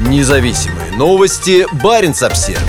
Независимые новости. Барин обсерва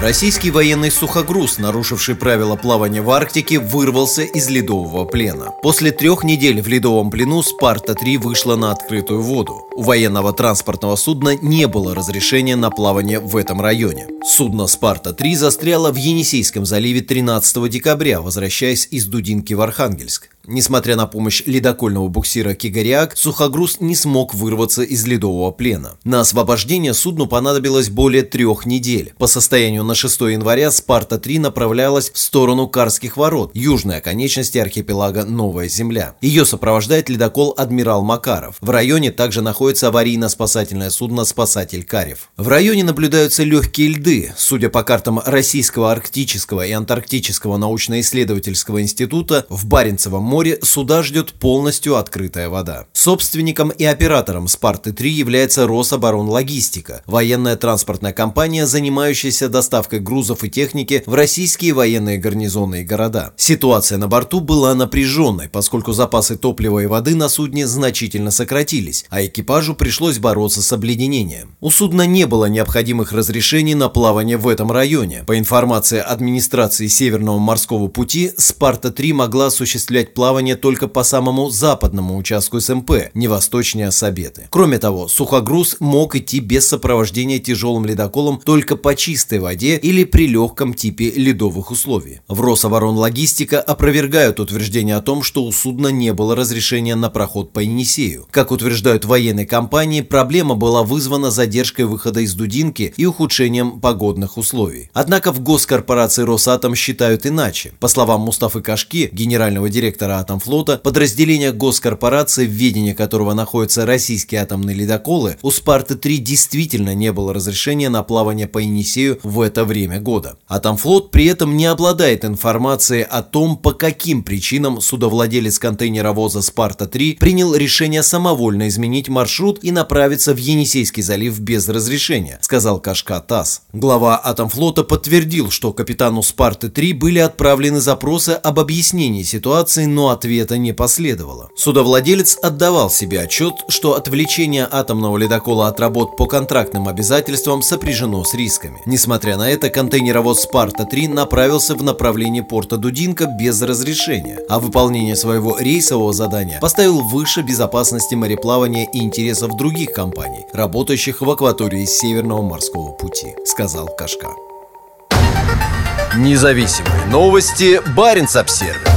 Российский военный сухогруз, нарушивший правила плавания в Арктике, вырвался из ледового плена. После трех недель в ледовом плену «Спарта-3» вышла на открытую воду. У военного транспортного судна не было разрешения на плавание в этом районе. Судно «Спарта-3» застряло в Енисейском заливе 13 декабря, возвращаясь из Дудинки в Архангельск. Несмотря на помощь ледокольного буксира «Кигариак», сухогруз не смог вырваться из ледового плена. На освобождение судну понадобилось более трех недель. По состоянию на 6 января «Спарта-3» направлялась в сторону Карских ворот, южной оконечности архипелага Новая Земля. Ее сопровождает ледокол «Адмирал Макаров». В районе также находится аварийно-спасательное судно «Спасатель Карев». В районе наблюдаются легкие льды. Судя по картам Российского арктического и антарктического научно-исследовательского института, в Баренцевом море суда ждет полностью открытая вода. Собственником и оператором «Спарты-3» является Рособоронлогистика, военная транспортная компания, занимающаяся доставкой грузов и техники в российские военные гарнизоны и города. Ситуация на борту была напряженной, поскольку запасы топлива и воды на судне значительно сократились, а экипажу пришлось бороться с обледенением. У судна не было необходимых разрешений на плавание в этом районе. По информации администрации Северного морского пути, «Спарта-3» могла осуществлять плавание только по самому западному участку СМП, не восточнее Сабеты. Кроме того, сухогруз мог идти без сопровождения тяжелым ледоколом только по чистой воде или при легком типе ледовых условий. В Рособоронлогистика опровергают утверждение о том, что у судна не было разрешения на проход по Енисею. Как утверждают военные компании, проблема была вызвана задержкой выхода из Дудинки и ухудшением погодных условий. Однако в госкорпорации Росатом считают иначе. По словам Мустафы Кашки, генерального директора директора Атомфлота, подразделение госкорпорации, в ведении которого находятся российские атомные ледоколы, у «Спарты-3» действительно не было разрешения на плавание по Енисею в это время года. Атомфлот при этом не обладает информацией о том, по каким причинам судовладелец контейнеровоза «Спарта-3» принял решение самовольно изменить маршрут и направиться в Енисейский залив без разрешения, сказал Кашка ТАСС. Глава Атомфлота подтвердил, что капитану «Спарты-3» были отправлены запросы об объяснении ситуации, но ответа не последовало. Судовладелец отдавал себе отчет, что отвлечение атомного ледокола от работ по контрактным обязательствам сопряжено с рисками. Несмотря на это, контейнеровоз «Спарта-3» направился в направлении порта Дудинка без разрешения, а выполнение своего рейсового задания поставил выше безопасности мореплавания и интересов других компаний, работающих в акватории Северного морского пути, сказал Кашка. Независимые новости. Барин обсервис